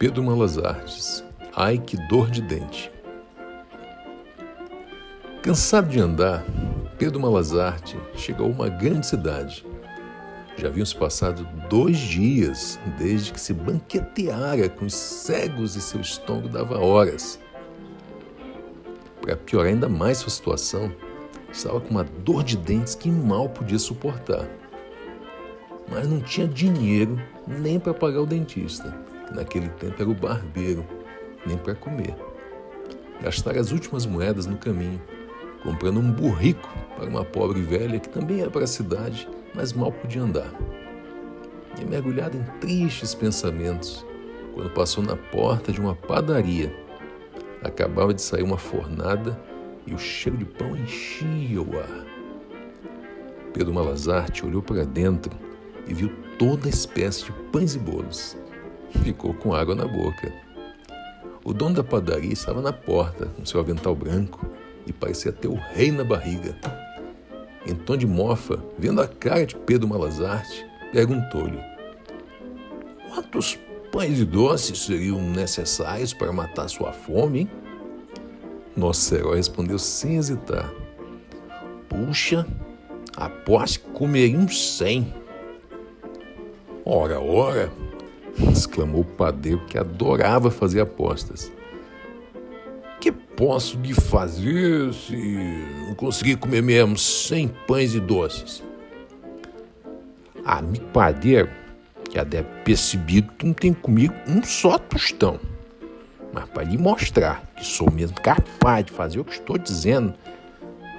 Pedro Malas Artes. Ai que dor de dente. Cansado de andar, Pedro Malazarte chegou a uma grande cidade. Já haviam se passado dois dias desde que se banqueteara com os cegos e seu estômago dava horas. Para piorar ainda mais sua situação, estava com uma dor de dentes que mal podia suportar. Mas não tinha dinheiro nem para pagar o dentista, naquele tempo era o barbeiro, nem para comer. Gastara as últimas moedas no caminho, comprando um burrico para uma pobre velha que também ia para a cidade, mas mal podia andar. E mergulhado em tristes pensamentos, quando passou na porta de uma padaria, acabava de sair uma fornada e o cheiro de pão enchia o ar. Pedro Malazarte olhou para dentro e viu toda espécie de pães e bolos. Ficou com água na boca. O dono da padaria estava na porta, com seu avental branco, e parecia ter o rei na barriga. Em tom de mofa, vendo a cara de Pedro Malazarte, perguntou-lhe: Quantos pães e doces seriam necessários para matar sua fome? Hein? Nosso herói respondeu sem hesitar: Puxa, aposto que comeria uns cem. Ora, ora! Exclamou o padeiro que adorava fazer apostas. Que posso lhe fazer se não conseguir comer mesmo cem pães e doces? Amigo padeiro, já deve percebido que não tem comigo um só tostão. Mas para lhe mostrar que sou mesmo capaz de fazer o que estou dizendo,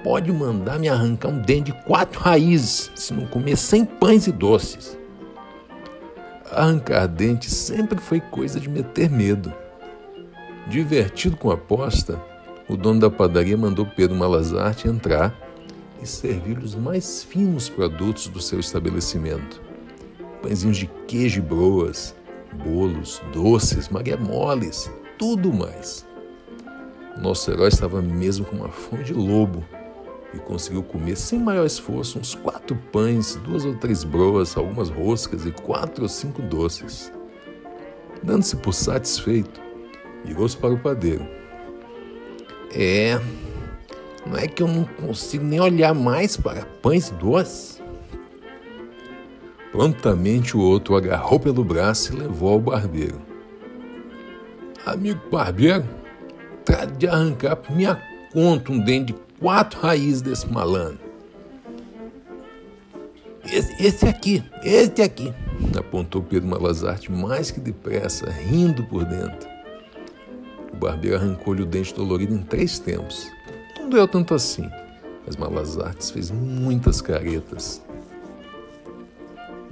pode mandar me arrancar um dente de quatro raízes se não comer cem pães e doces. Arrancar dente sempre foi coisa de meter medo. Divertido com a aposta, o dono da padaria mandou Pedro Malazarte entrar e servir os mais finos produtos do seu estabelecimento. Pãezinhos de queijo e broas, bolos, doces, maremoles, tudo mais. Nosso herói estava mesmo com uma fome de lobo e conseguiu comer sem maior esforço uns quatro pães, duas ou três broas, algumas roscas e quatro ou cinco doces. Dando-se por satisfeito, virou-se para o padeiro. É, não é que eu não consigo nem olhar mais para pães e doces? Prontamente o outro o agarrou pelo braço e levou ao barbeiro. Amigo barbeiro, trate de arrancar por minha conta um dente de quatro raízes desse malandro. Esse, esse aqui, esse aqui, apontou Pedro Malazarte mais que depressa, rindo por dentro. O barbeiro arrancou-lhe o dente dolorido em três tempos. Não doeu tanto assim, mas Malazartes fez muitas caretas.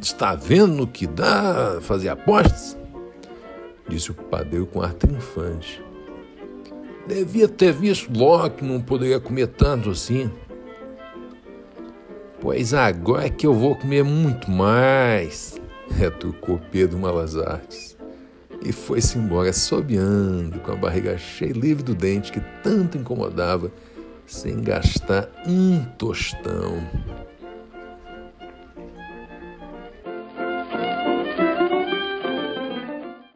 Está vendo no que dá fazer apostas? Disse o padeiro com ar triunfante. Devia ter visto logo que não poderia comer tanto assim. Pois agora é que eu vou comer muito mais, retrucou Pedro Malazartes. E foi-se embora sobeando, com a barriga cheia e livre do dente que tanto incomodava, sem gastar um tostão.